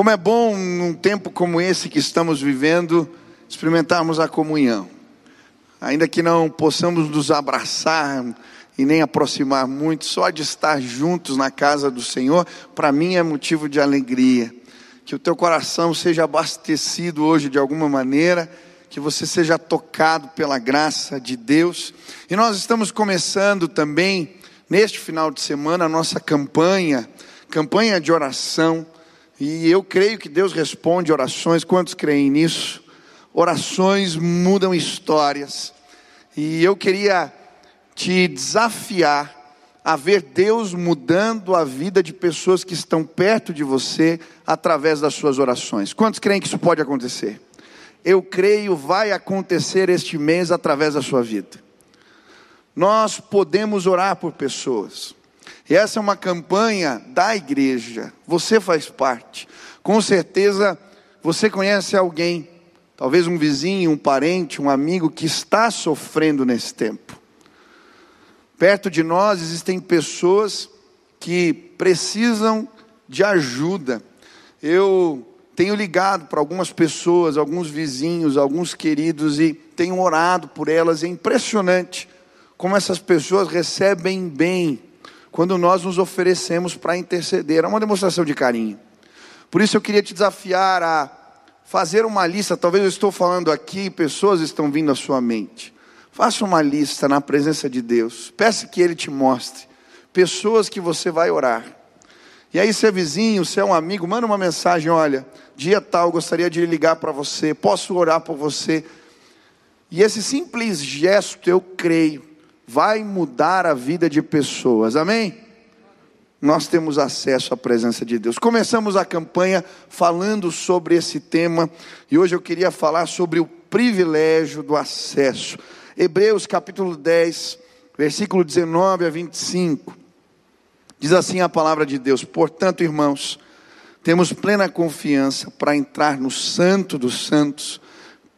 Como é bom num tempo como esse que estamos vivendo, experimentarmos a comunhão. Ainda que não possamos nos abraçar e nem aproximar muito, só de estar juntos na casa do Senhor, para mim é motivo de alegria. Que o teu coração seja abastecido hoje de alguma maneira, que você seja tocado pela graça de Deus. E nós estamos começando também, neste final de semana, a nossa campanha, campanha de oração e eu creio que Deus responde orações. Quantos creem nisso? Orações mudam histórias. E eu queria te desafiar a ver Deus mudando a vida de pessoas que estão perto de você através das suas orações. Quantos creem que isso pode acontecer? Eu creio vai acontecer este mês através da sua vida. Nós podemos orar por pessoas. E essa é uma campanha da igreja. Você faz parte. Com certeza você conhece alguém, talvez um vizinho, um parente, um amigo que está sofrendo nesse tempo. Perto de nós existem pessoas que precisam de ajuda. Eu tenho ligado para algumas pessoas, alguns vizinhos, alguns queridos e tenho orado por elas. É impressionante como essas pessoas recebem bem quando nós nos oferecemos para interceder. É uma demonstração de carinho. Por isso eu queria te desafiar a fazer uma lista. Talvez eu estou falando aqui, pessoas estão vindo à sua mente. Faça uma lista na presença de Deus. Peça que Ele te mostre pessoas que você vai orar. E aí, se é vizinho, se é um amigo, manda uma mensagem: olha, dia tal, gostaria de ligar para você, posso orar por você. E esse simples gesto, eu creio, vai mudar a vida de pessoas, amém? Nós temos acesso à presença de Deus. Começamos a campanha falando sobre esse tema, e hoje eu queria falar sobre o privilégio do acesso. Hebreus capítulo 10, versículo 19 a 25. Diz assim a palavra de Deus: Portanto, irmãos, temos plena confiança para entrar no Santo dos Santos,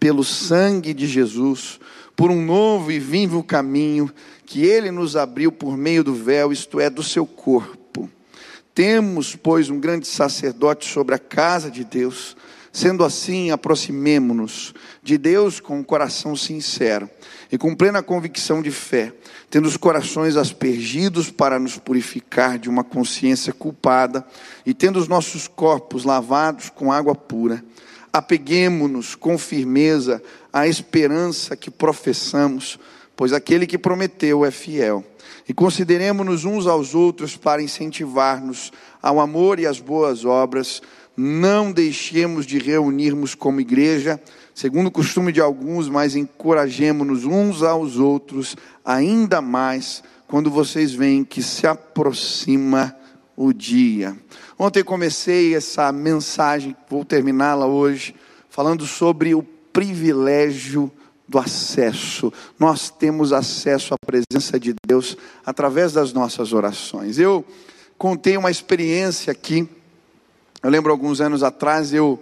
pelo sangue de Jesus por um novo e vivo caminho que ele nos abriu por meio do véu, isto é, do seu corpo. Temos, pois, um grande sacerdote sobre a casa de Deus. Sendo assim, aproximemo-nos de Deus com um coração sincero e com plena convicção de fé, tendo os corações aspergidos para nos purificar de uma consciência culpada e tendo os nossos corpos lavados com água pura. Apeguemo-nos com firmeza à esperança que professamos, pois aquele que prometeu é fiel. E consideremos-nos uns aos outros para incentivar-nos ao amor e às boas obras. Não deixemos de reunirmos como igreja, segundo o costume de alguns, mas encorajemos-nos uns aos outros ainda mais quando vocês veem que se aproxima o dia. Ontem comecei essa mensagem, vou terminá-la hoje, falando sobre o privilégio do acesso. Nós temos acesso à presença de Deus através das nossas orações. Eu contei uma experiência aqui. Eu lembro alguns anos atrás eu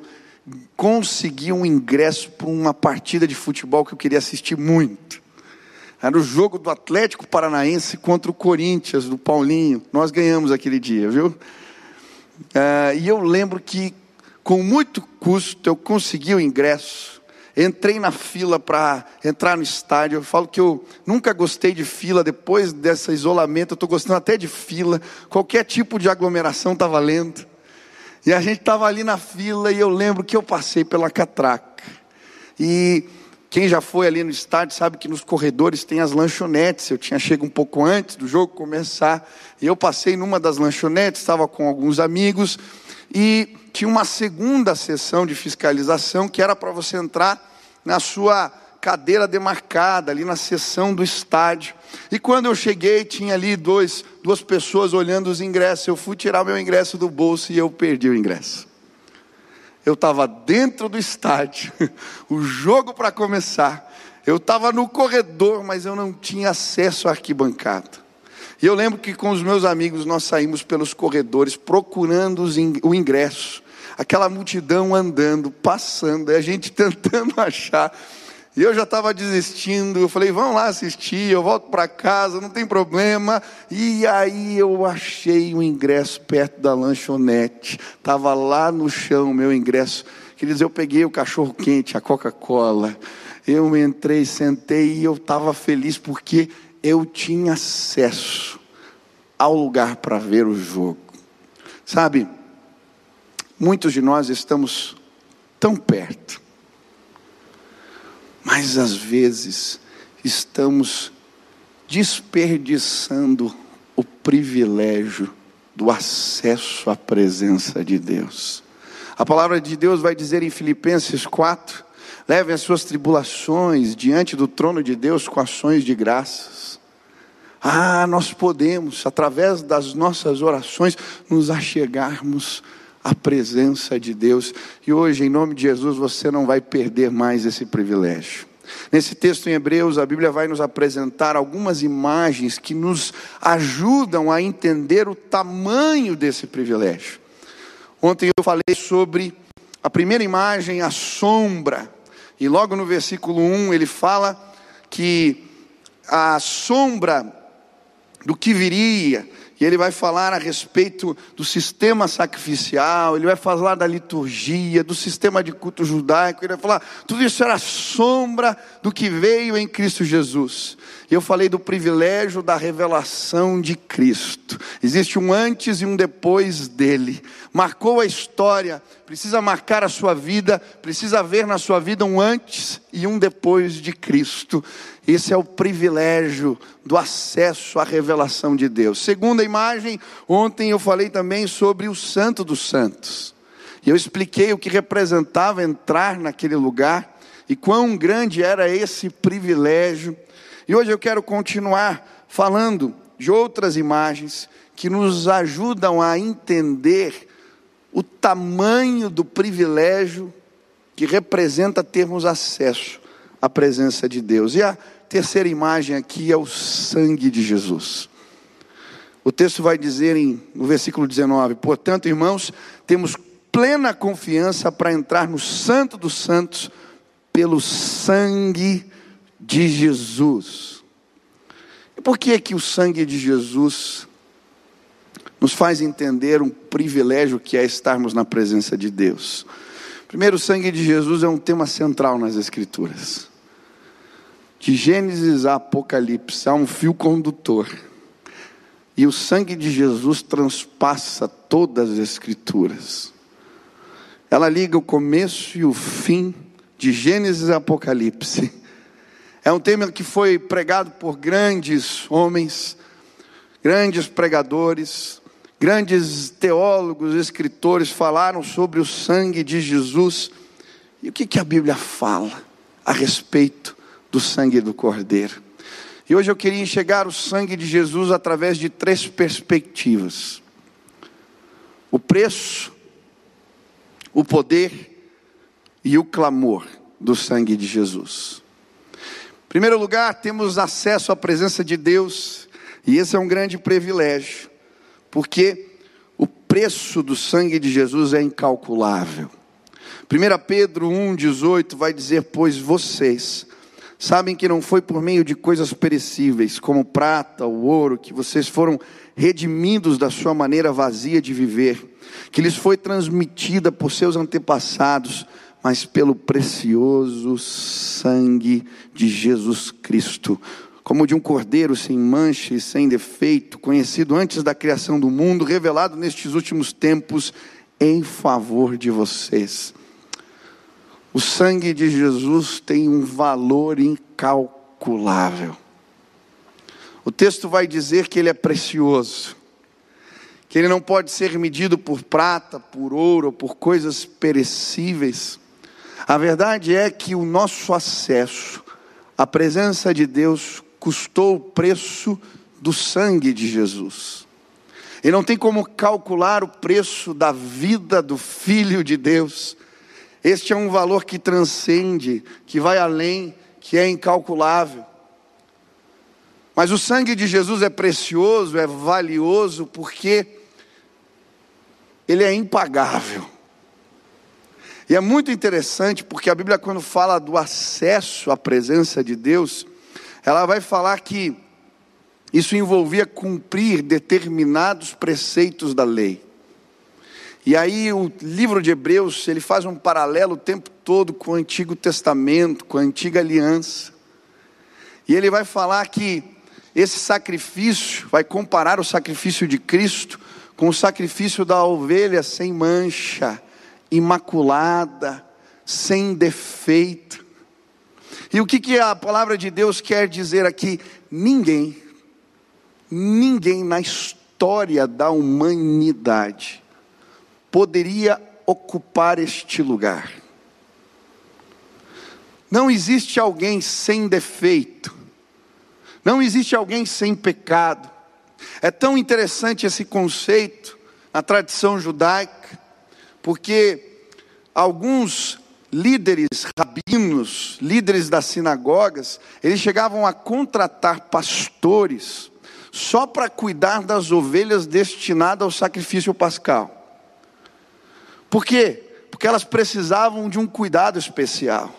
consegui um ingresso para uma partida de futebol que eu queria assistir muito. Era o jogo do Atlético Paranaense contra o Corinthians, do Paulinho. Nós ganhamos aquele dia, viu? Uh, e eu lembro que, com muito custo, eu consegui o ingresso. Entrei na fila para entrar no estádio. Eu falo que eu nunca gostei de fila. Depois desse isolamento, eu estou gostando até de fila. Qualquer tipo de aglomeração está valendo. E a gente estava ali na fila e eu lembro que eu passei pela catraca. E quem já foi ali no estádio sabe que nos corredores tem as lanchonetes. Eu tinha chego um pouco antes do jogo começar. E eu passei numa das lanchonetes, estava com alguns amigos. E tinha uma segunda sessão de fiscalização que era para você entrar na sua cadeira demarcada, ali na sessão do estádio. E quando eu cheguei, tinha ali dois, duas pessoas olhando os ingressos. Eu fui tirar meu ingresso do bolso e eu perdi o ingresso. Eu estava dentro do estádio, o jogo para começar. Eu estava no corredor, mas eu não tinha acesso à arquibancada. E eu lembro que com os meus amigos nós saímos pelos corredores procurando o ingresso. Aquela multidão andando, passando, a gente tentando achar. E eu já estava desistindo. Eu falei, vamos lá assistir, eu volto para casa, não tem problema. E aí eu achei o ingresso perto da lanchonete. Estava lá no chão o meu ingresso. Queridos, eu peguei o cachorro quente, a Coca-Cola. Eu entrei, sentei e eu estava feliz porque eu tinha acesso ao lugar para ver o jogo. Sabe, muitos de nós estamos tão perto mas às vezes estamos desperdiçando o privilégio do acesso à presença de Deus. A palavra de Deus vai dizer em Filipenses 4: levem as suas tribulações diante do trono de Deus com ações de graças. Ah, nós podemos, através das nossas orações, nos achegarmos a presença de Deus. E hoje, em nome de Jesus, você não vai perder mais esse privilégio. Nesse texto em Hebreus, a Bíblia vai nos apresentar algumas imagens que nos ajudam a entender o tamanho desse privilégio. Ontem eu falei sobre a primeira imagem, a sombra, e logo no versículo 1 ele fala que a sombra do que viria, e ele vai falar a respeito do sistema sacrificial, ele vai falar da liturgia, do sistema de culto judaico, ele vai falar, tudo isso era sombra do que veio em Cristo Jesus. E eu falei do privilégio da revelação de Cristo. Existe um antes e um depois dele. Marcou a história, precisa marcar a sua vida, precisa ver na sua vida um antes e um depois de Cristo. Esse é o privilégio do acesso à revelação de Deus. Segunda imagem, ontem eu falei também sobre o Santo dos Santos. E eu expliquei o que representava entrar naquele lugar e quão grande era esse privilégio. E hoje eu quero continuar falando de outras imagens que nos ajudam a entender o tamanho do privilégio que representa termos acesso à presença de Deus. E a terceira imagem aqui é o sangue de Jesus. O texto vai dizer em, no versículo 19: Portanto, irmãos, temos plena confiança para entrar no Santo dos Santos pelo sangue de Jesus. E por que é que o sangue de Jesus nos faz entender um privilégio que é estarmos na presença de Deus? Primeiro, o sangue de Jesus é um tema central nas Escrituras. De Gênesis a Apocalipse há um fio condutor. E o sangue de Jesus transpassa todas as Escrituras. Ela liga o começo e o fim de Gênesis a Apocalipse. É um tema que foi pregado por grandes homens, grandes pregadores, grandes teólogos, escritores falaram sobre o sangue de Jesus. E o que, que a Bíblia fala a respeito do sangue do Cordeiro. E hoje eu queria enxergar o sangue de Jesus através de três perspectivas: o preço, o poder e o clamor do sangue de Jesus. Em primeiro lugar, temos acesso à presença de Deus, e esse é um grande privilégio, porque o preço do sangue de Jesus é incalculável. 1 Pedro 1,18 vai dizer: Pois vocês Sabem que não foi por meio de coisas perecíveis, como prata ou ouro, que vocês foram redimidos da sua maneira vazia de viver, que lhes foi transmitida por seus antepassados, mas pelo precioso sangue de Jesus Cristo, como de um cordeiro sem mancha e sem defeito, conhecido antes da criação do mundo, revelado nestes últimos tempos em favor de vocês. O sangue de Jesus tem um valor incalculável. O texto vai dizer que ele é precioso, que ele não pode ser medido por prata, por ouro, por coisas perecíveis. A verdade é que o nosso acesso à presença de Deus custou o preço do sangue de Jesus. E não tem como calcular o preço da vida do Filho de Deus este é um valor que transcende, que vai além, que é incalculável. Mas o sangue de Jesus é precioso, é valioso, porque ele é impagável. E é muito interessante porque a Bíblia, quando fala do acesso à presença de Deus, ela vai falar que isso envolvia cumprir determinados preceitos da lei. E aí o livro de Hebreus, ele faz um paralelo o tempo todo com o Antigo Testamento, com a antiga aliança. E ele vai falar que esse sacrifício, vai comparar o sacrifício de Cristo com o sacrifício da ovelha sem mancha, imaculada, sem defeito. E o que, que a palavra de Deus quer dizer aqui? Ninguém, ninguém na história da humanidade poderia ocupar este lugar. Não existe alguém sem defeito, não existe alguém sem pecado. É tão interessante esse conceito na tradição judaica, porque alguns líderes rabinos, líderes das sinagogas, eles chegavam a contratar pastores só para cuidar das ovelhas destinadas ao sacrifício pascal. Por quê? Porque elas precisavam de um cuidado especial.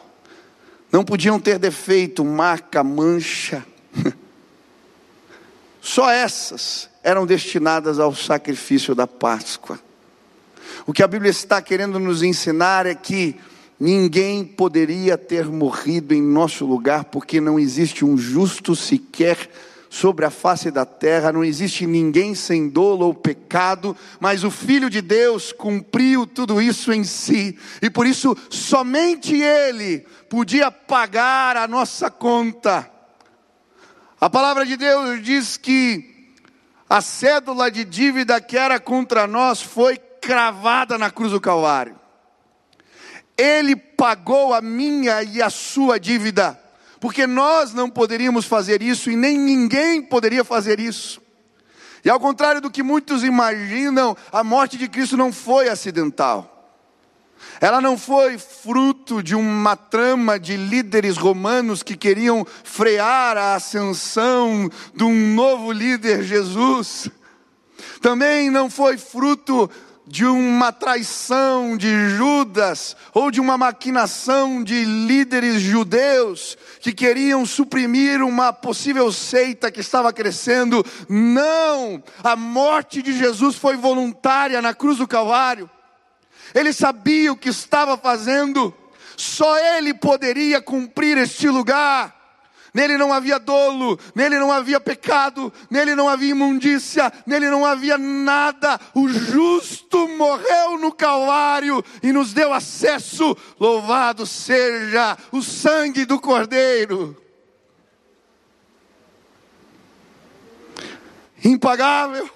Não podiam ter defeito, marca, mancha. Só essas eram destinadas ao sacrifício da Páscoa. O que a Bíblia está querendo nos ensinar é que ninguém poderia ter morrido em nosso lugar, porque não existe um justo sequer sobre a face da terra, não existe ninguém sem dolo ou pecado, mas o Filho de Deus cumpriu tudo isso em si, e por isso somente Ele podia pagar a nossa conta. A palavra de Deus diz que a cédula de dívida que era contra nós foi cravada na cruz do Calvário. Ele pagou a minha e a sua dívida porque nós não poderíamos fazer isso e nem ninguém poderia fazer isso. E ao contrário do que muitos imaginam, a morte de Cristo não foi acidental. Ela não foi fruto de uma trama de líderes romanos que queriam frear a ascensão de um novo líder, Jesus. Também não foi fruto de uma traição de Judas ou de uma maquinação de líderes judeus que queriam suprimir uma possível seita que estava crescendo. Não! A morte de Jesus foi voluntária na cruz do Calvário. Ele sabia o que estava fazendo. Só ele poderia cumprir este lugar. Nele não havia dolo, nele não havia pecado, nele não havia imundícia, nele não havia nada. O justo morreu no Calvário e nos deu acesso. Louvado seja o sangue do Cordeiro. Impagável.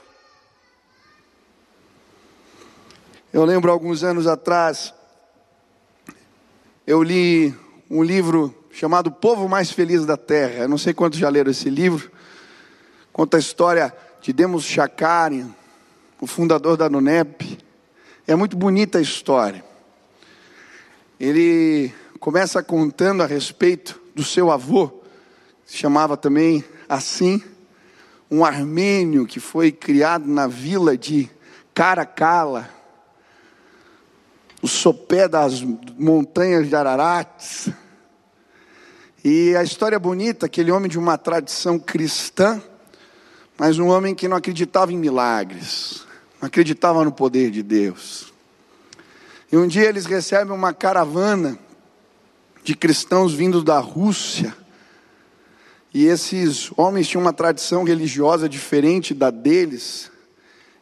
Eu lembro alguns anos atrás, eu li um livro chamado Povo Mais Feliz da Terra. Eu não sei quantos já leram esse livro. Conta a história de Demos Chakarian, o fundador da NUNEP. É muito bonita a história. Ele começa contando a respeito do seu avô, se chamava também assim, um armênio que foi criado na vila de Caracala, o sopé das montanhas de Ararates e a história bonita, aquele homem de uma tradição cristã, mas um homem que não acreditava em milagres, não acreditava no poder de Deus. E um dia eles recebem uma caravana de cristãos vindos da Rússia. E esses homens tinham uma tradição religiosa diferente da deles.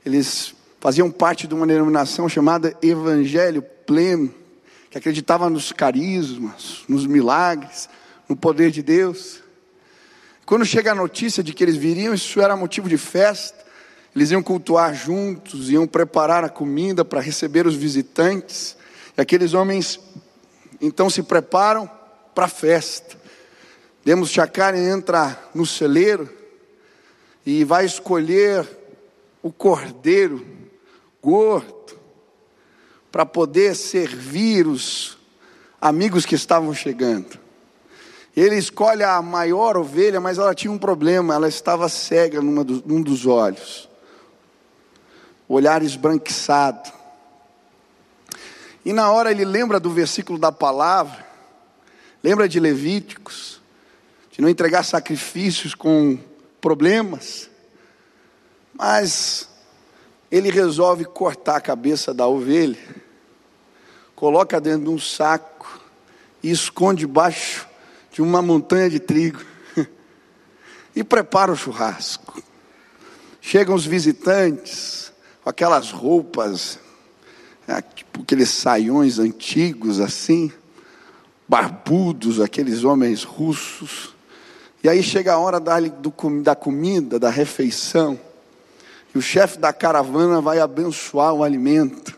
Eles faziam parte de uma denominação chamada Evangelho Pleno, que acreditava nos carismas, nos milagres no poder de Deus. Quando chega a notícia de que eles viriam, isso era motivo de festa. Eles iam cultuar juntos, iam preparar a comida para receber os visitantes. E aqueles homens então se preparam para a festa. Demos Chacari entra no celeiro e vai escolher o cordeiro gordo para poder servir os amigos que estavam chegando. Ele escolhe a maior ovelha, mas ela tinha um problema, ela estava cega numa do, num dos olhos, olhar esbranquiçado. E na hora ele lembra do versículo da palavra, lembra de Levíticos, de não entregar sacrifícios com problemas, mas ele resolve cortar a cabeça da ovelha, coloca dentro de um saco e esconde debaixo de uma montanha de trigo e prepara o churrasco. Chegam os visitantes com aquelas roupas, né, tipo aqueles saiões antigos assim, barbudos, aqueles homens russos. E aí chega a hora da, da comida, da refeição, e o chefe da caravana vai abençoar o alimento.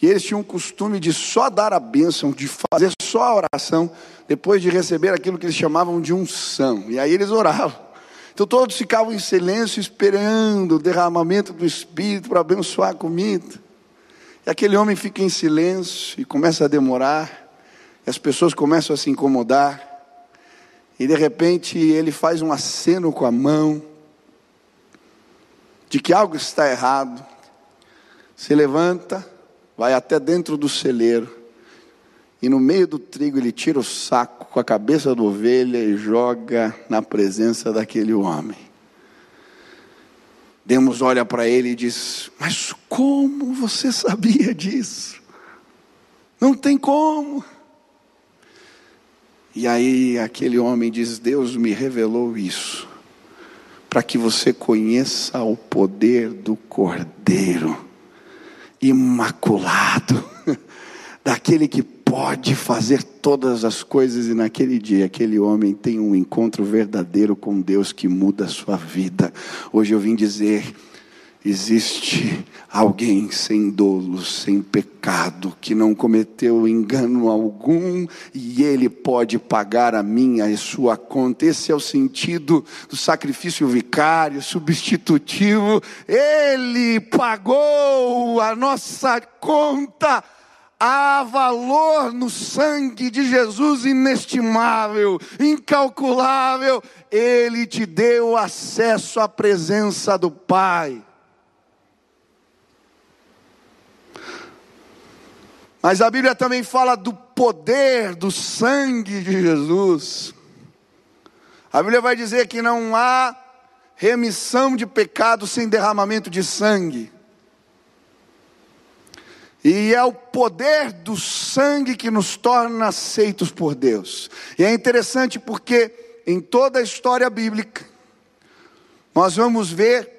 E eles tinham o costume de só dar a bênção, de fazer só a oração, depois de receber aquilo que eles chamavam de unção. E aí eles oravam. Então todos ficavam em silêncio, esperando o derramamento do Espírito para abençoar a comida. E aquele homem fica em silêncio e começa a demorar. E as pessoas começam a se incomodar. E de repente ele faz um aceno com a mão de que algo está errado. Se levanta, vai até dentro do celeiro e no meio do trigo ele tira o saco com a cabeça da ovelha e joga na presença daquele homem. Demos olha para ele e diz: Mas como você sabia disso? Não tem como. E aí aquele homem diz: Deus me revelou isso, para que você conheça o poder do Cordeiro imaculado, daquele que pode fazer todas as coisas, e naquele dia aquele homem tem um encontro verdadeiro com Deus que muda a sua vida. Hoje eu vim dizer: existe alguém sem dolo, sem pecado, que não cometeu engano algum, e ele pode pagar a minha e sua conta. Esse é o sentido do sacrifício vicário, substitutivo. Ele pagou a nossa conta Há valor no sangue de Jesus inestimável, incalculável. Ele te deu acesso à presença do Pai. Mas a Bíblia também fala do poder do sangue de Jesus. A Bíblia vai dizer que não há remissão de pecado sem derramamento de sangue. E é o poder do sangue que nos torna aceitos por Deus. E é interessante porque em toda a história bíblica, nós vamos ver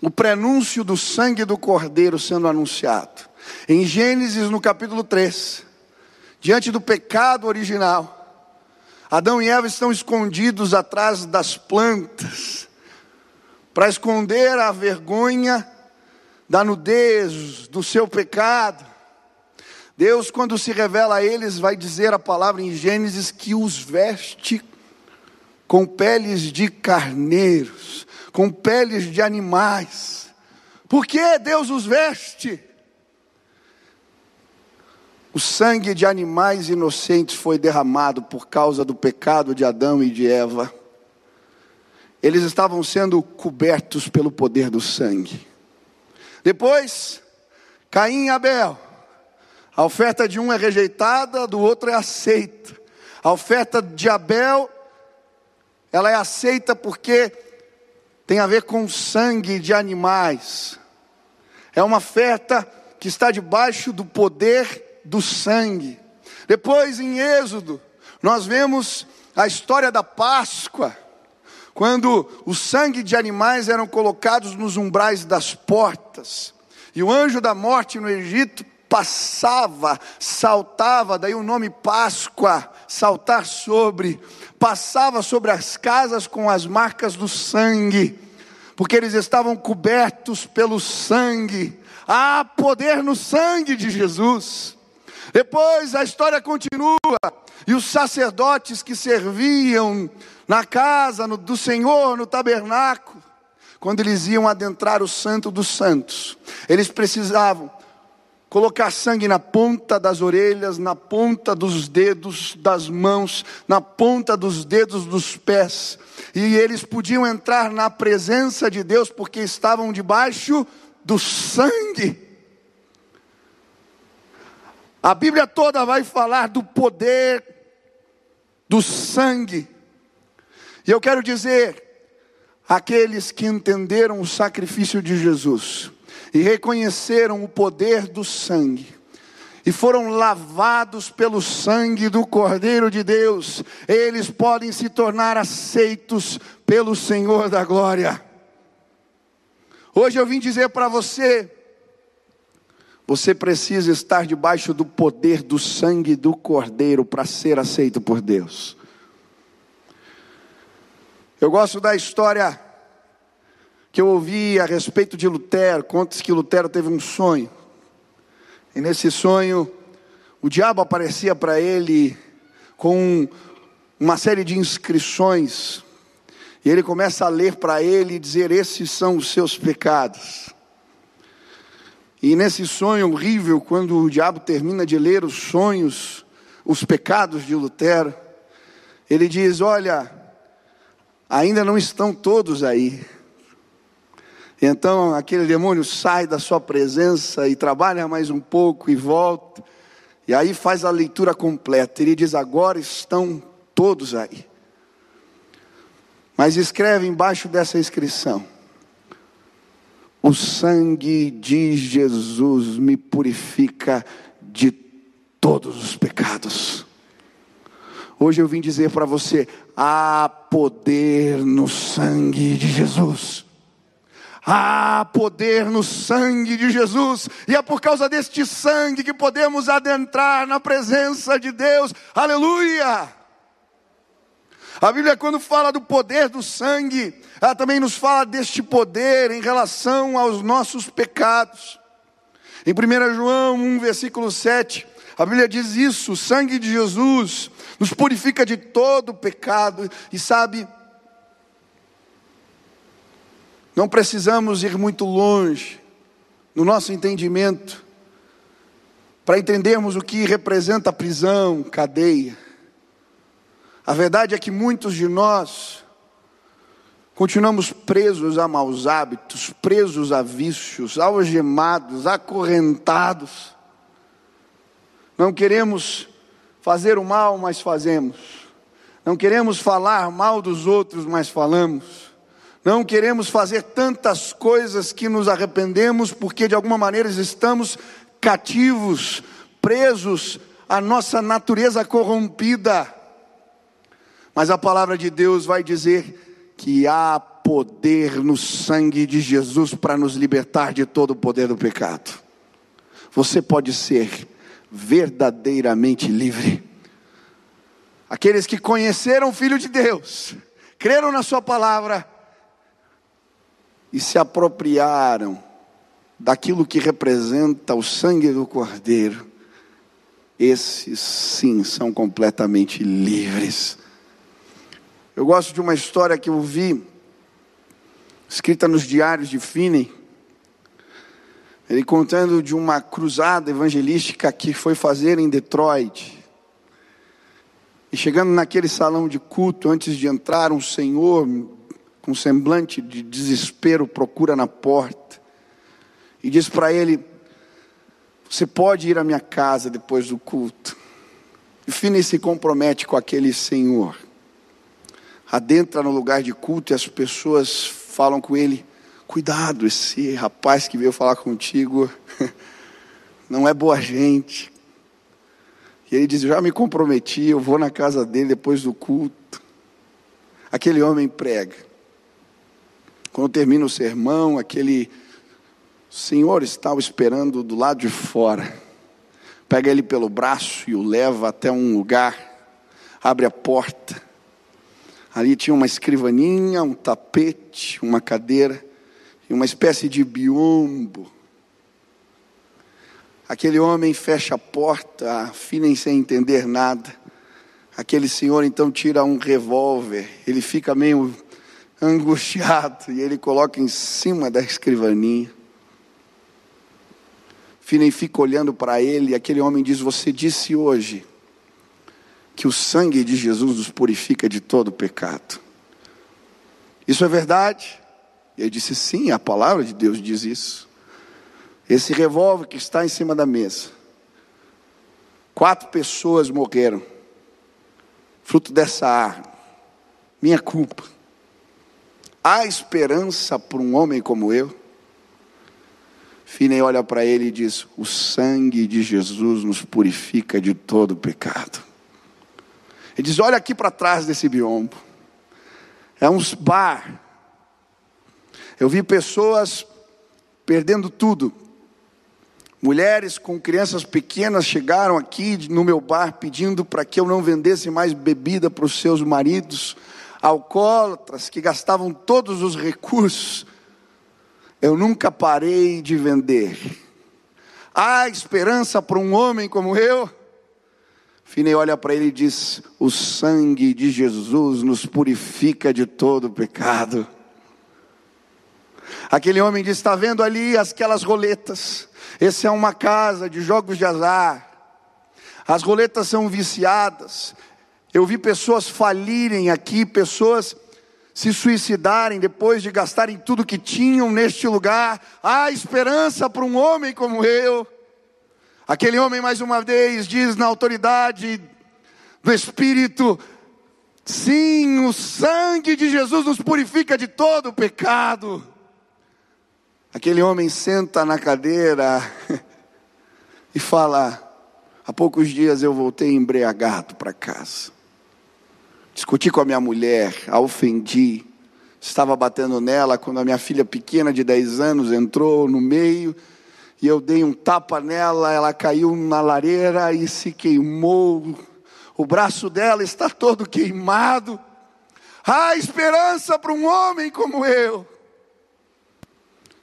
o prenúncio do sangue do Cordeiro sendo anunciado. Em Gênesis, no capítulo 3, diante do pecado original, Adão e Eva estão escondidos atrás das plantas, para esconder a vergonha da nudez, do seu pecado. Deus, quando se revela a eles, vai dizer a palavra em Gênesis que os veste com peles de carneiros, com peles de animais. Por que Deus os veste? O sangue de animais inocentes foi derramado por causa do pecado de Adão e de Eva. Eles estavam sendo cobertos pelo poder do sangue. Depois, Caim e Abel. A oferta de um é rejeitada, do outro é aceita. A oferta de Abel, ela é aceita porque tem a ver com sangue de animais. É uma oferta que está debaixo do poder do sangue. Depois, em Êxodo, nós vemos a história da Páscoa, quando o sangue de animais eram colocados nos umbrais das portas, e o anjo da morte no Egito passava, saltava, daí o nome Páscoa, saltar sobre, passava sobre as casas com as marcas do sangue, porque eles estavam cobertos pelo sangue. Há poder no sangue de Jesus. Depois a história continua, e os sacerdotes que serviam na casa no, do Senhor, no tabernáculo, quando eles iam adentrar o Santo dos Santos, eles precisavam colocar sangue na ponta das orelhas, na ponta dos dedos das mãos, na ponta dos dedos dos pés, e eles podiam entrar na presença de Deus porque estavam debaixo do sangue. A Bíblia toda vai falar do poder do sangue. E eu quero dizer, aqueles que entenderam o sacrifício de Jesus e reconheceram o poder do sangue, e foram lavados pelo sangue do Cordeiro de Deus, eles podem se tornar aceitos pelo Senhor da glória. Hoje eu vim dizer para você, você precisa estar debaixo do poder do sangue do Cordeiro para ser aceito por Deus. Eu gosto da história que eu ouvi a respeito de Lutero, conta-se que Lutero teve um sonho. E nesse sonho, o diabo aparecia para ele com uma série de inscrições. E ele começa a ler para ele e dizer: Esses são os seus pecados. E nesse sonho horrível, quando o diabo termina de ler os sonhos, os pecados de Lutero, ele diz: Olha, ainda não estão todos aí. Então aquele demônio sai da sua presença e trabalha mais um pouco e volta. E aí faz a leitura completa. Ele diz: agora estão todos aí. Mas escreve embaixo dessa inscrição: O sangue de Jesus me purifica de todos os pecados. Hoje eu vim dizer para você: há poder no sangue de Jesus. Há poder no sangue de Jesus, e é por causa deste sangue que podemos adentrar na presença de Deus, aleluia! A Bíblia, quando fala do poder do sangue, ela também nos fala deste poder em relação aos nossos pecados. Em 1 João 1, versículo 7, a Bíblia diz isso: o sangue de Jesus nos purifica de todo pecado, e sabe, não precisamos ir muito longe no nosso entendimento para entendermos o que representa prisão, cadeia. A verdade é que muitos de nós continuamos presos a maus hábitos, presos a vícios, algemados, acorrentados. Não queremos fazer o mal, mas fazemos. Não queremos falar mal dos outros, mas falamos. Não queremos fazer tantas coisas que nos arrependemos, porque de alguma maneira estamos cativos, presos à nossa natureza corrompida. Mas a palavra de Deus vai dizer que há poder no sangue de Jesus para nos libertar de todo o poder do pecado. Você pode ser verdadeiramente livre. Aqueles que conheceram o Filho de Deus, creram na Sua palavra, e se apropriaram daquilo que representa o sangue do Cordeiro, esses sim são completamente livres. Eu gosto de uma história que eu vi, escrita nos diários de Finney, ele contando de uma cruzada evangelística que foi fazer em Detroit. E chegando naquele salão de culto, antes de entrar, um senhor com semblante de desespero, procura na porta e diz para ele: Você pode ir à minha casa depois do culto. E Finney se compromete com aquele senhor. Adentra no lugar de culto e as pessoas falam com ele: Cuidado, esse rapaz que veio falar contigo não é boa gente. E ele diz: Já me comprometi, eu vou na casa dele depois do culto. Aquele homem prega. Quando termina o sermão, aquele senhor estava esperando do lado de fora. Pega ele pelo braço e o leva até um lugar, abre a porta. Ali tinha uma escrivaninha, um tapete, uma cadeira e uma espécie de biombo. Aquele homem fecha a porta, afinem sem entender nada. Aquele senhor então tira um revólver, ele fica meio angustiado, e ele coloca em cima da escrivaninha. Finem fica olhando para ele, e aquele homem diz: Você disse hoje que o sangue de Jesus nos purifica de todo pecado. Isso é verdade? E ele disse: Sim, a palavra de Deus diz isso. Esse revólver que está em cima da mesa Quatro pessoas morreram, fruto dessa arma, minha culpa. Há esperança para um homem como eu? Finney olha para ele e diz: O sangue de Jesus nos purifica de todo pecado. Ele diz: Olha aqui para trás desse biombo. É uns bar. Eu vi pessoas perdendo tudo. Mulheres com crianças pequenas chegaram aqui no meu bar pedindo para que eu não vendesse mais bebida para os seus maridos, alcoólatras que gastavam todos os recursos. Eu nunca parei de vender. Há esperança para um homem como eu? Finei olha para ele e diz: O sangue de Jesus nos purifica de todo pecado. Aquele homem diz: Está vendo ali aquelas roletas? Essa é uma casa de jogos de azar. As roletas são viciadas. Eu vi pessoas falirem aqui, pessoas se suicidarem depois de gastarem tudo que tinham neste lugar. Há esperança para um homem como eu. Aquele homem, mais uma vez, diz na autoridade do Espírito: sim, o sangue de Jesus nos purifica de todo o pecado. Aquele homem senta na cadeira e fala: há poucos dias eu voltei embriagado para casa. Discuti com a minha mulher, a ofendi. Estava batendo nela quando a minha filha pequena de 10 anos entrou no meio e eu dei um tapa nela, ela caiu na lareira e se queimou. O braço dela está todo queimado. Há esperança para um homem como eu.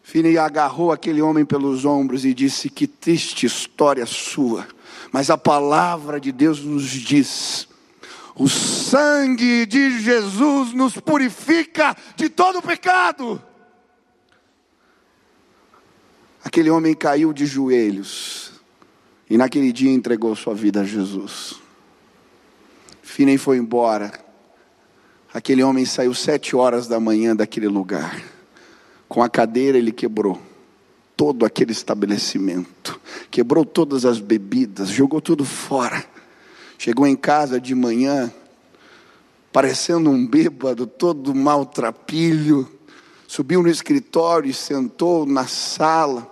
Finney agarrou aquele homem pelos ombros e disse: Que triste história sua, mas a palavra de Deus nos diz: o sangue de Jesus nos purifica de todo pecado. Aquele homem caiu de joelhos e naquele dia entregou sua vida a Jesus. Finney foi embora. Aquele homem saiu sete horas da manhã daquele lugar. Com a cadeira ele quebrou todo aquele estabelecimento, quebrou todas as bebidas, jogou tudo fora. Chegou em casa de manhã, parecendo um bêbado, todo maltrapilho. Subiu no escritório e sentou na sala.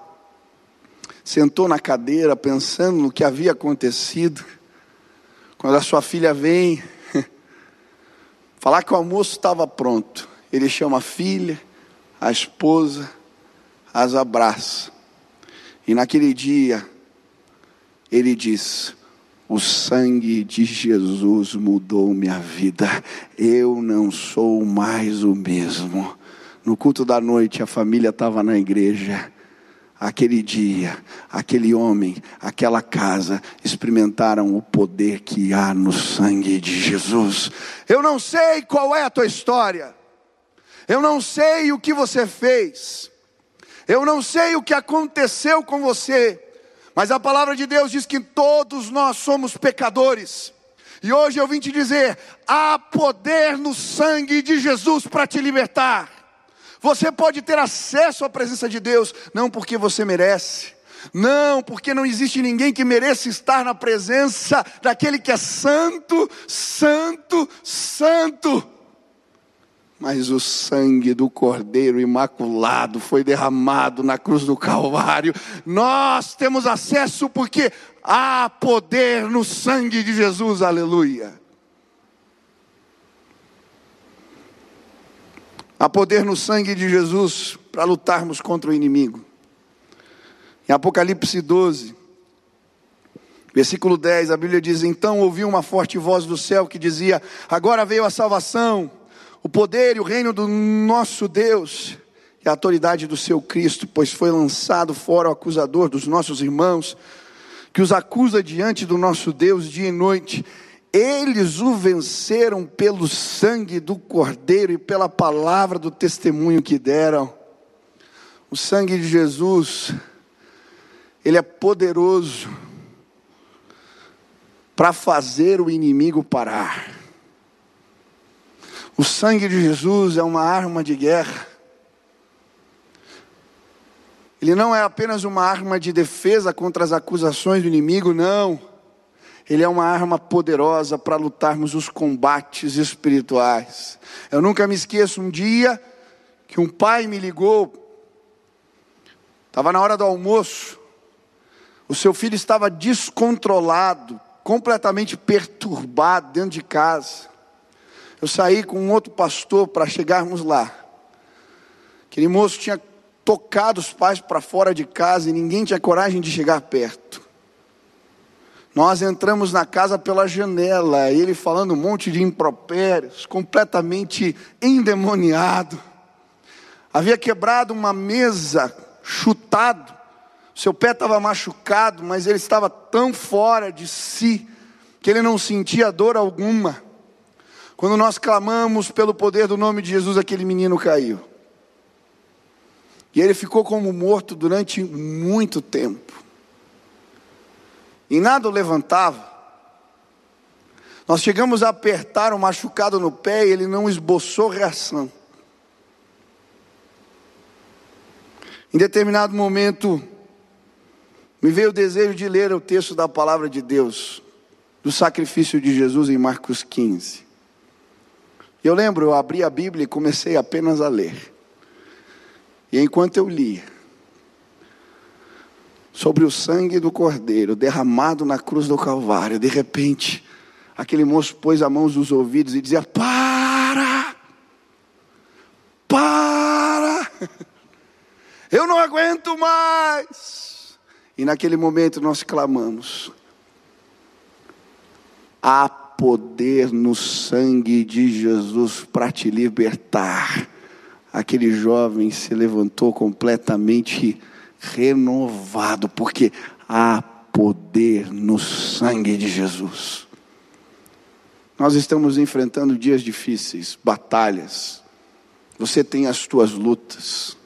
Sentou na cadeira, pensando no que havia acontecido. Quando a sua filha vem falar que o almoço estava pronto, ele chama a filha, a esposa, as abraça. E naquele dia, ele diz: o sangue de Jesus mudou minha vida. Eu não sou mais o mesmo. No culto da noite, a família estava na igreja. Aquele dia, aquele homem, aquela casa experimentaram o poder que há no sangue de Jesus. Eu não sei qual é a tua história. Eu não sei o que você fez. Eu não sei o que aconteceu com você. Mas a palavra de Deus diz que todos nós somos pecadores. E hoje eu vim te dizer: há poder no sangue de Jesus para te libertar. Você pode ter acesso à presença de Deus, não porque você merece, não, porque não existe ninguém que mereça estar na presença daquele que é santo, santo, santo mas o sangue do Cordeiro Imaculado foi derramado na cruz do Calvário. Nós temos acesso porque há poder no sangue de Jesus, aleluia. Há poder no sangue de Jesus para lutarmos contra o inimigo. Em Apocalipse 12, versículo 10, a Bíblia diz: Então ouvi uma forte voz do céu que dizia: Agora veio a salvação o poder e o reino do nosso Deus e a autoridade do seu Cristo, pois foi lançado fora o acusador dos nossos irmãos, que os acusa diante do nosso Deus dia e noite. Eles o venceram pelo sangue do Cordeiro e pela palavra do testemunho que deram. O sangue de Jesus, ele é poderoso para fazer o inimigo parar. O sangue de Jesus é uma arma de guerra. Ele não é apenas uma arma de defesa contra as acusações do inimigo, não. Ele é uma arma poderosa para lutarmos os combates espirituais. Eu nunca me esqueço um dia que um pai me ligou, estava na hora do almoço, o seu filho estava descontrolado, completamente perturbado dentro de casa. Eu saí com um outro pastor para chegarmos lá. Aquele moço tinha tocado os pais para fora de casa e ninguém tinha coragem de chegar perto. Nós entramos na casa pela janela, ele falando um monte de impropérios, completamente endemoniado. Havia quebrado uma mesa, chutado, seu pé estava machucado, mas ele estava tão fora de si que ele não sentia dor alguma. Quando nós clamamos pelo poder do nome de Jesus, aquele menino caiu. E ele ficou como morto durante muito tempo e nada o levantava. Nós chegamos a apertar o machucado no pé e ele não esboçou reação. Em determinado momento, me veio o desejo de ler o texto da palavra de Deus, do sacrifício de Jesus em Marcos 15. Eu lembro, eu abri a Bíblia e comecei apenas a ler. E enquanto eu lia, sobre o sangue do cordeiro derramado na cruz do Calvário. De repente, aquele moço pôs a mão nos ouvidos e dizia: Para! Para! Eu não aguento mais! E naquele momento nós clamamos: Há poder no sangue de Jesus para te libertar. Aquele jovem se levantou completamente renovado, porque há poder no sangue de Jesus. Nós estamos enfrentando dias difíceis, batalhas. Você tem as suas lutas.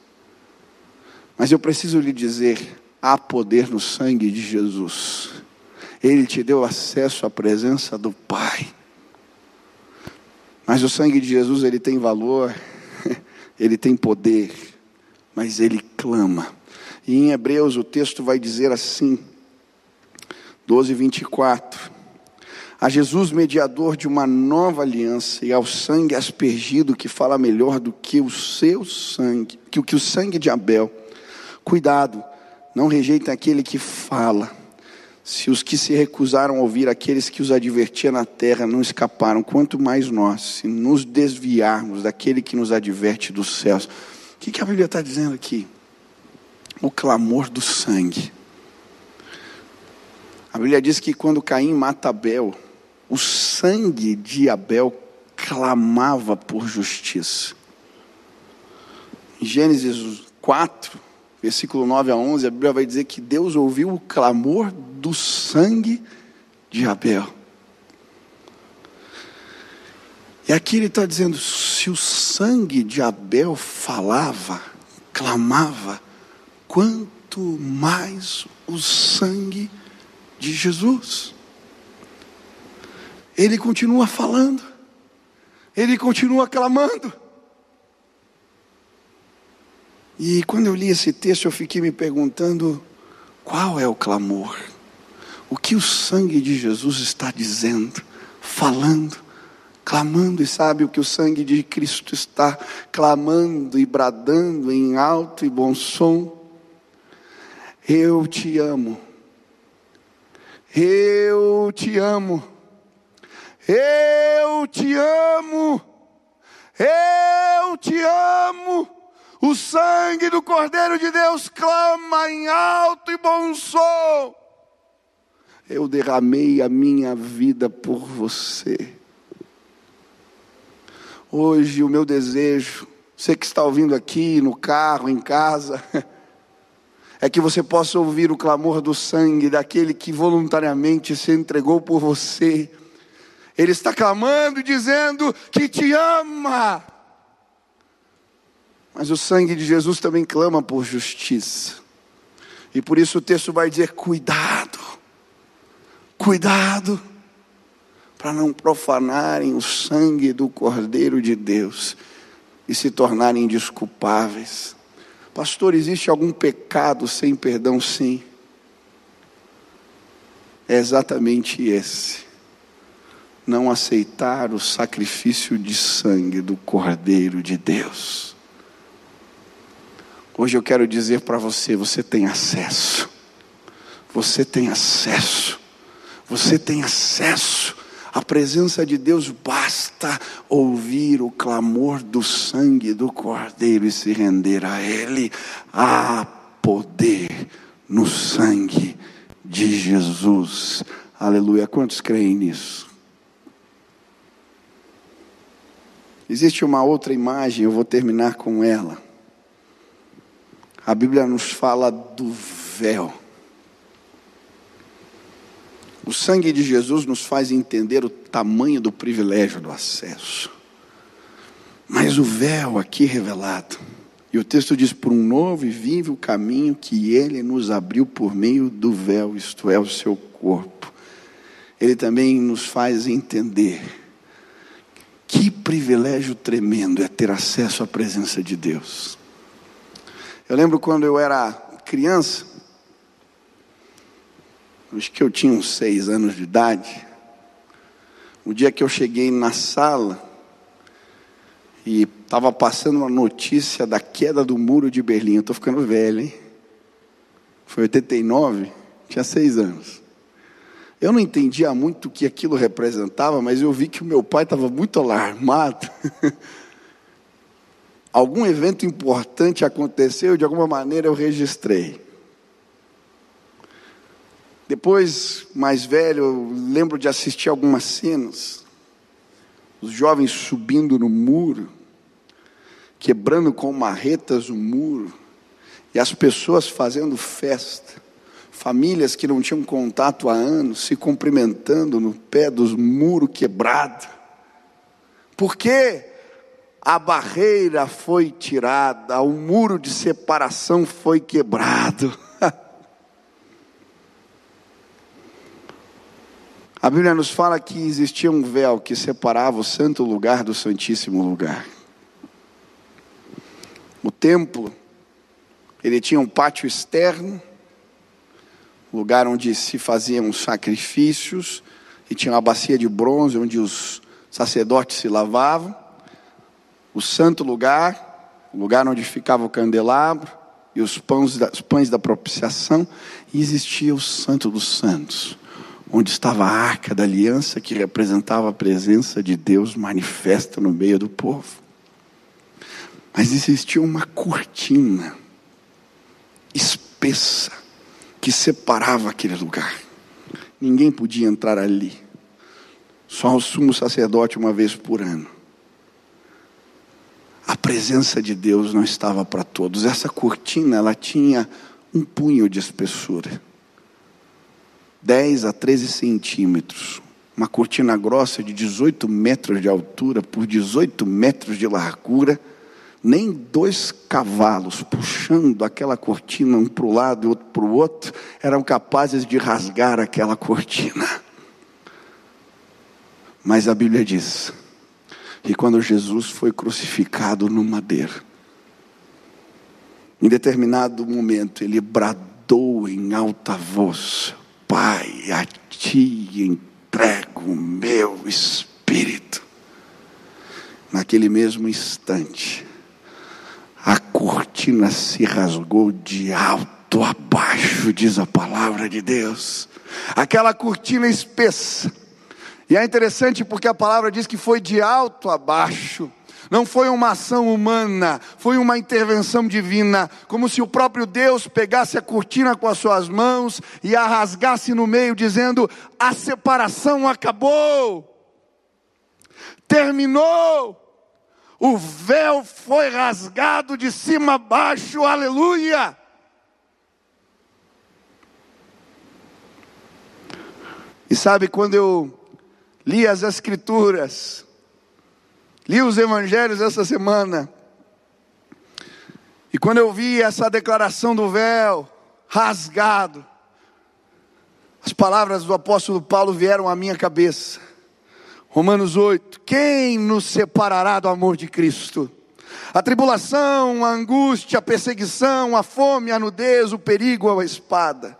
Mas eu preciso lhe dizer: há poder no sangue de Jesus. Ele te deu acesso à presença do Pai. Mas o sangue de Jesus, ele tem valor, ele tem poder, mas ele clama e em Hebreus o texto vai dizer assim, 12, 24. A Jesus, mediador de uma nova aliança, e ao sangue aspergido, que fala melhor do que o seu sangue, que o que o sangue de Abel. Cuidado, não rejeitem aquele que fala. Se os que se recusaram a ouvir aqueles que os advertia na terra não escaparam, quanto mais nós, se nos desviarmos daquele que nos adverte dos céus. O que a Bíblia está dizendo aqui? O clamor do sangue. A Bíblia diz que quando Caim mata Abel, o sangue de Abel clamava por justiça. Em Gênesis 4, versículo 9 a 11, a Bíblia vai dizer que Deus ouviu o clamor do sangue de Abel. E aqui ele está dizendo: se o sangue de Abel falava, clamava, quanto mais o sangue de Jesus. Ele continua falando, ele continua clamando. E quando eu li esse texto, eu fiquei me perguntando: qual é o clamor? O que o sangue de Jesus está dizendo, falando, clamando, e sabe o que o sangue de Cristo está clamando e bradando em alto e bom som? Eu te amo. Eu te amo. Eu te amo. Eu te amo. O sangue do Cordeiro de Deus clama em alto e bom som. Eu derramei a minha vida por você. Hoje o meu desejo, você que está ouvindo aqui no carro, em casa, é que você possa ouvir o clamor do sangue daquele que voluntariamente se entregou por você. Ele está clamando e dizendo que te ama. Mas o sangue de Jesus também clama por justiça. E por isso o texto vai dizer: cuidado, cuidado, para não profanarem o sangue do Cordeiro de Deus e se tornarem desculpáveis. Pastor, existe algum pecado sem perdão? Sim. é exatamente esse: não aceitar o sacrifício de sangue do Cordeiro de Deus. Hoje eu quero dizer para você: você tem acesso, você tem acesso, você tem acesso a presença de Deus basta ouvir o clamor do sangue do Cordeiro e se render a Ele. Há poder no sangue de Jesus. Aleluia. Quantos creem nisso? Existe uma outra imagem, eu vou terminar com ela. A Bíblia nos fala do véu. O sangue de Jesus nos faz entender o tamanho do privilégio do acesso. Mas o véu aqui revelado, e o texto diz: por um novo e vivo caminho que ele nos abriu por meio do véu, isto é, o seu corpo. Ele também nos faz entender que privilégio tremendo é ter acesso à presença de Deus. Eu lembro quando eu era criança, acho que eu tinha uns seis anos de idade. O dia que eu cheguei na sala e estava passando uma notícia da queda do muro de Berlim. Eu estou ficando velho, hein? Foi 89, tinha seis anos. Eu não entendia muito o que aquilo representava, mas eu vi que o meu pai estava muito alarmado. Algum evento importante aconteceu, de alguma maneira eu registrei. Depois, mais velho, eu lembro de assistir algumas cenas. Os jovens subindo no muro, quebrando com marretas o muro, e as pessoas fazendo festa. Famílias que não tinham contato há anos, se cumprimentando no pé dos muros quebrados. Porque a barreira foi tirada, o muro de separação foi quebrado. A Bíblia nos fala que existia um véu que separava o santo lugar do santíssimo lugar. O templo, ele tinha um pátio externo, lugar onde se faziam sacrifícios, e tinha uma bacia de bronze onde os sacerdotes se lavavam. O santo lugar, o lugar onde ficava o candelabro e os pães da, os pães da propiciação, e existia o santo dos santos onde estava a arca da aliança que representava a presença de Deus manifesta no meio do povo. Mas existia uma cortina espessa que separava aquele lugar. Ninguém podia entrar ali. Só o sumo sacerdote uma vez por ano. A presença de Deus não estava para todos. Essa cortina, ela tinha um punho de espessura. 10 a 13 centímetros. Uma cortina grossa de 18 metros de altura por 18 metros de largura. Nem dois cavalos puxando aquela cortina um para o lado e outro para o outro eram capazes de rasgar aquela cortina. Mas a Bíblia diz que quando Jesus foi crucificado no madeiro, em determinado momento ele bradou em alta voz: Pai, a ti entrego o meu espírito. Naquele mesmo instante, a cortina se rasgou de alto a baixo, diz a palavra de Deus. Aquela cortina espessa. E é interessante porque a palavra diz que foi de alto a baixo. Não foi uma ação humana, foi uma intervenção divina, como se o próprio Deus pegasse a cortina com as suas mãos e a rasgasse no meio, dizendo: a separação acabou, terminou, o véu foi rasgado de cima a baixo, aleluia. E sabe, quando eu li as Escrituras, Li os evangelhos essa semana. E quando eu vi essa declaração do véu rasgado, as palavras do apóstolo Paulo vieram à minha cabeça. Romanos 8: Quem nos separará do amor de Cristo? A tribulação, a angústia, a perseguição, a fome, a nudez, o perigo a espada.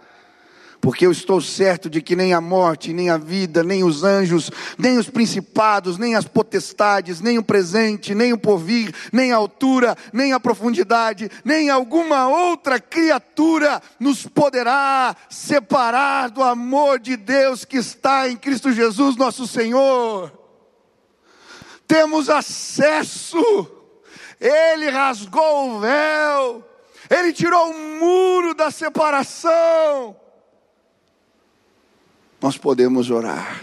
Porque eu estou certo de que nem a morte, nem a vida, nem os anjos, nem os principados, nem as potestades, nem o presente, nem o porvir, nem a altura, nem a profundidade, nem alguma outra criatura nos poderá separar do amor de Deus que está em Cristo Jesus, nosso Senhor. Temos acesso, Ele rasgou o véu, Ele tirou o muro da separação nós podemos orar.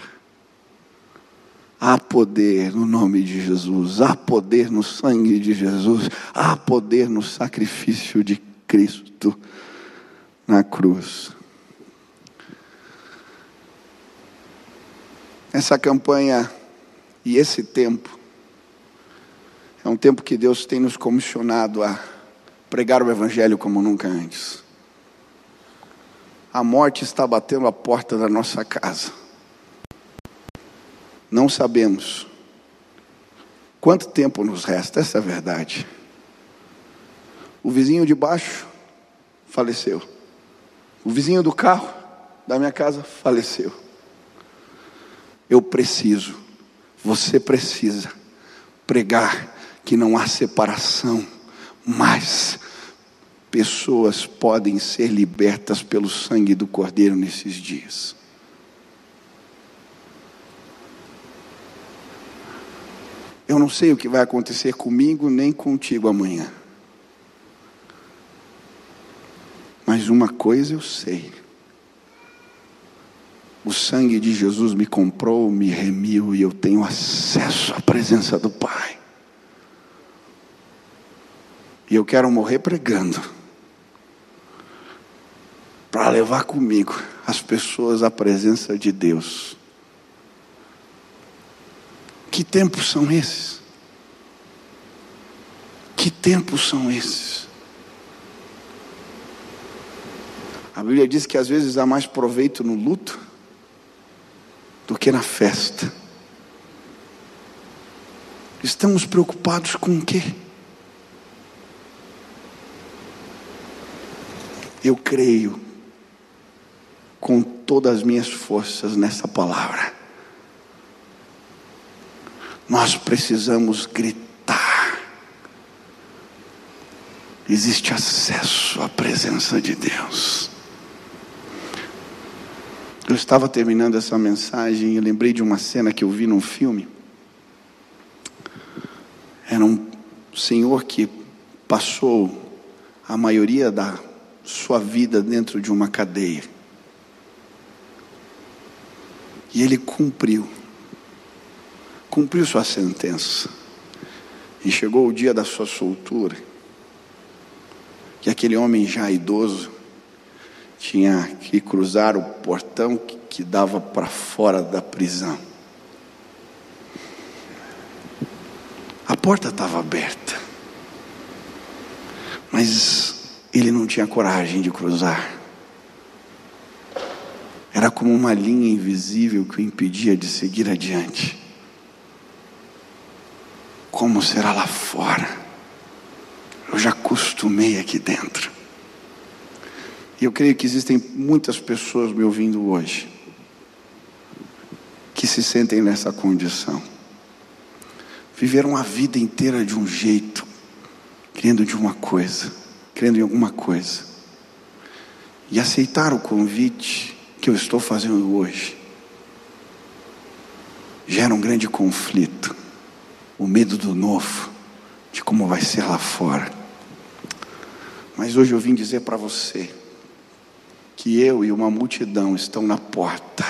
Há poder no nome de Jesus, há poder no sangue de Jesus, há poder no sacrifício de Cristo na cruz. Essa campanha e esse tempo é um tempo que Deus tem nos comissionado a pregar o Evangelho como nunca antes a morte está batendo a porta da nossa casa. Não sabemos quanto tempo nos resta, essa é a verdade. O vizinho de baixo faleceu. O vizinho do carro da minha casa faleceu. Eu preciso, você precisa pregar que não há separação mais pessoas podem ser libertas pelo sangue do Cordeiro nesses dias. Eu não sei o que vai acontecer comigo nem contigo amanhã. Mas uma coisa eu sei. O sangue de Jesus me comprou, me remiu e eu tenho acesso à presença do Pai. E eu quero morrer pregando para levar comigo as pessoas à presença de Deus. Que tempos são esses? Que tempos são esses? A Bíblia diz que às vezes há mais proveito no luto do que na festa. Estamos preocupados com o quê? Eu creio com todas as minhas forças nessa palavra. Nós precisamos gritar. Existe acesso à presença de Deus. Eu estava terminando essa mensagem e lembrei de uma cena que eu vi num filme. Era um senhor que passou a maioria da sua vida dentro de uma cadeia. E ele cumpriu. Cumpriu sua sentença. E chegou o dia da sua soltura. Que aquele homem já idoso tinha que cruzar o portão que, que dava para fora da prisão. A porta estava aberta. Mas ele não tinha coragem de cruzar. Era como uma linha invisível que o impedia de seguir adiante. Como será lá fora? Eu já acostumei aqui dentro. E eu creio que existem muitas pessoas me ouvindo hoje que se sentem nessa condição. Viveram a vida inteira de um jeito, crendo de uma coisa, crendo em alguma coisa. E aceitar o convite que eu estou fazendo hoje gera um grande conflito, o medo do novo, de como vai ser lá fora. Mas hoje eu vim dizer para você que eu e uma multidão estão na porta,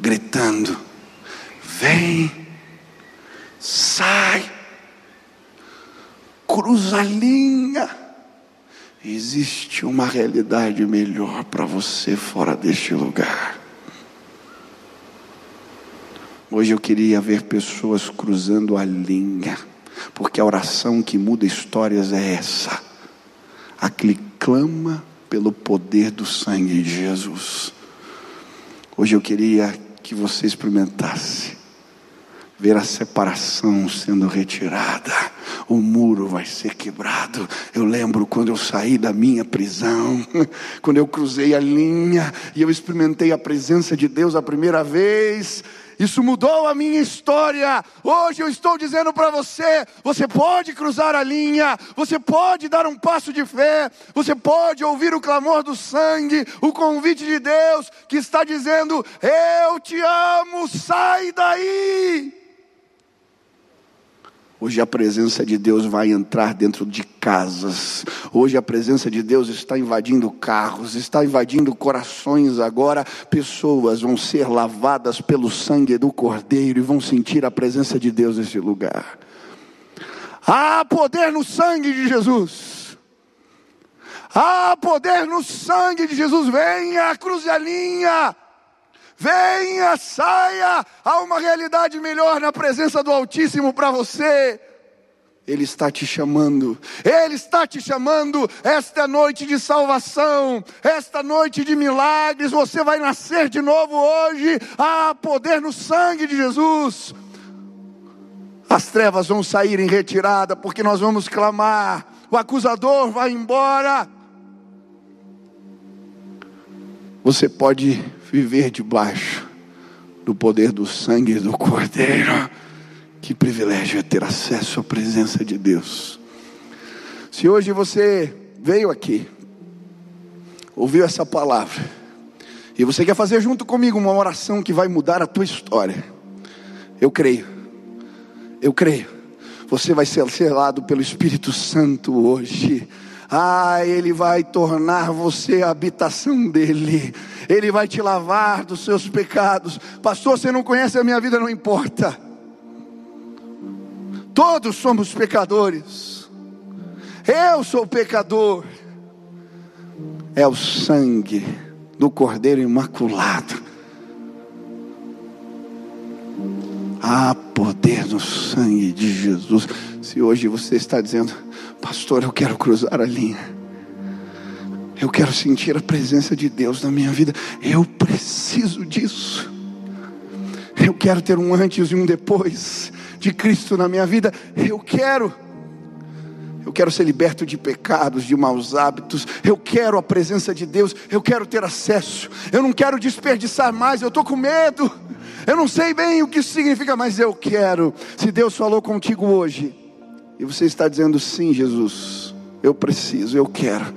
gritando: vem, sai, cruza a linha. Existe uma realidade melhor para você fora deste lugar. Hoje eu queria ver pessoas cruzando a linha, porque a oração que muda histórias é essa. A que clama pelo poder do sangue de Jesus. Hoje eu queria que você experimentasse ver a separação sendo retirada, o muro vai ser quebrado. Eu lembro quando eu saí da minha prisão, quando eu cruzei a linha e eu experimentei a presença de Deus a primeira vez. Isso mudou a minha história. Hoje eu estou dizendo para você: você pode cruzar a linha, você pode dar um passo de fé, você pode ouvir o clamor do sangue, o convite de Deus que está dizendo: Eu te amo, sai daí. Hoje a presença de Deus vai entrar dentro de casas. Hoje a presença de Deus está invadindo carros, está invadindo corações agora. Pessoas vão ser lavadas pelo sangue do Cordeiro e vão sentir a presença de Deus nesse lugar. Há poder no sangue de Jesus. Há poder no sangue de Jesus. Venha, cruze a linha. Venha, saia, há uma realidade melhor na presença do Altíssimo para você. Ele está te chamando, Ele está te chamando. Esta é noite de salvação, esta noite de milagres. Você vai nascer de novo hoje. Há poder no sangue de Jesus. As trevas vão sair em retirada, porque nós vamos clamar. O acusador vai embora. Você pode viver debaixo do poder do sangue do Cordeiro. Que privilégio é ter acesso à presença de Deus. Se hoje você veio aqui, ouviu essa palavra, e você quer fazer junto comigo uma oração que vai mudar a tua história, eu creio, eu creio, você vai ser selado pelo Espírito Santo hoje. Ah, Ele vai tornar você a habitação dEle. Ele vai te lavar dos seus pecados. Pastor, você não conhece a minha vida, não importa. Todos somos pecadores. Eu sou pecador. É o sangue do Cordeiro Imaculado. Há poder no sangue de Jesus. Se hoje você está dizendo, pastor, eu quero cruzar a linha. Eu quero sentir a presença de Deus na minha vida. Eu preciso disso. Eu quero ter um antes e um depois de Cristo na minha vida. Eu quero. Quero ser liberto de pecados, de maus hábitos. Eu quero a presença de Deus. Eu quero ter acesso. Eu não quero desperdiçar mais. Eu estou com medo. Eu não sei bem o que isso significa, mas eu quero. Se Deus falou contigo hoje e você está dizendo sim, Jesus, eu preciso, eu quero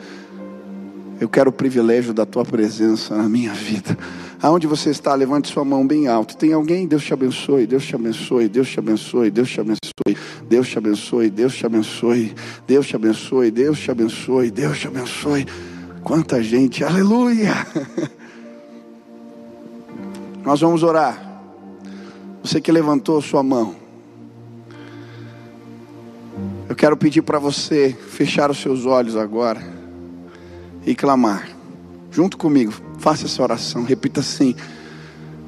eu quero o privilégio da tua presença na minha vida. Aonde você está, levante sua mão bem alto. Tem alguém? Deus te abençoe, Deus te abençoe, Deus te abençoe, Deus te abençoe, Deus te abençoe, Deus te abençoe, Deus te abençoe, Deus te abençoe, Deus te abençoe. Quanta gente, aleluia! Nós vamos orar. Você que levantou sua mão, eu quero pedir para você fechar os seus olhos agora e clamar. Junto comigo, faça essa oração, repita assim: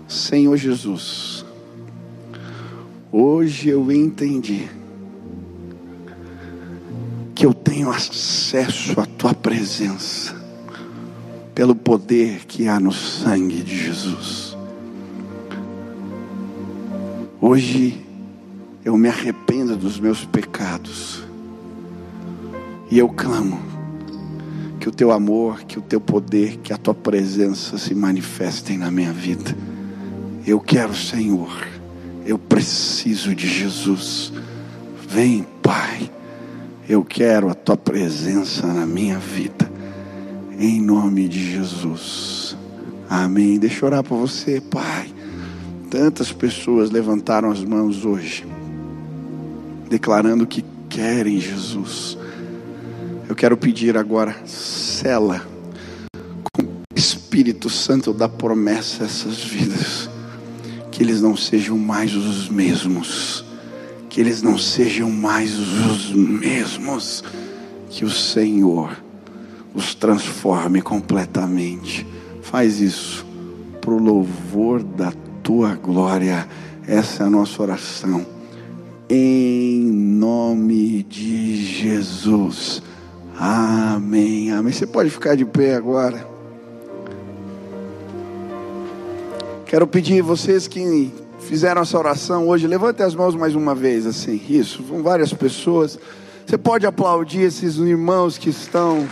Senhor Jesus, hoje eu entendi que eu tenho acesso à tua presença pelo poder que há no sangue de Jesus. Hoje eu me arrependo dos meus pecados e eu clamo que o teu amor, que o teu poder, que a tua presença se manifestem na minha vida. Eu quero, Senhor, eu preciso de Jesus. Vem, Pai, eu quero a tua presença na minha vida, em nome de Jesus. Amém. Deixa eu orar por você, Pai. Tantas pessoas levantaram as mãos hoje, declarando que querem Jesus eu quero pedir agora, cela com o Espírito Santo da promessa essas vidas, que eles não sejam mais os mesmos, que eles não sejam mais os mesmos, que o Senhor os transforme completamente. Faz isso para o louvor da tua glória. Essa é a nossa oração. Em nome de Jesus. Amém, amém. Você pode ficar de pé agora. Quero pedir vocês que fizeram essa oração hoje, levante as mãos mais uma vez, assim, isso, vão várias pessoas. Você pode aplaudir esses irmãos que estão.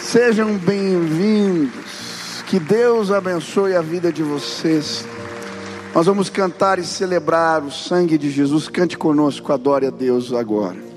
Sejam bem-vindos. Que Deus abençoe a vida de vocês. Nós vamos cantar e celebrar o sangue de Jesus. Cante conosco, adore a Deus agora.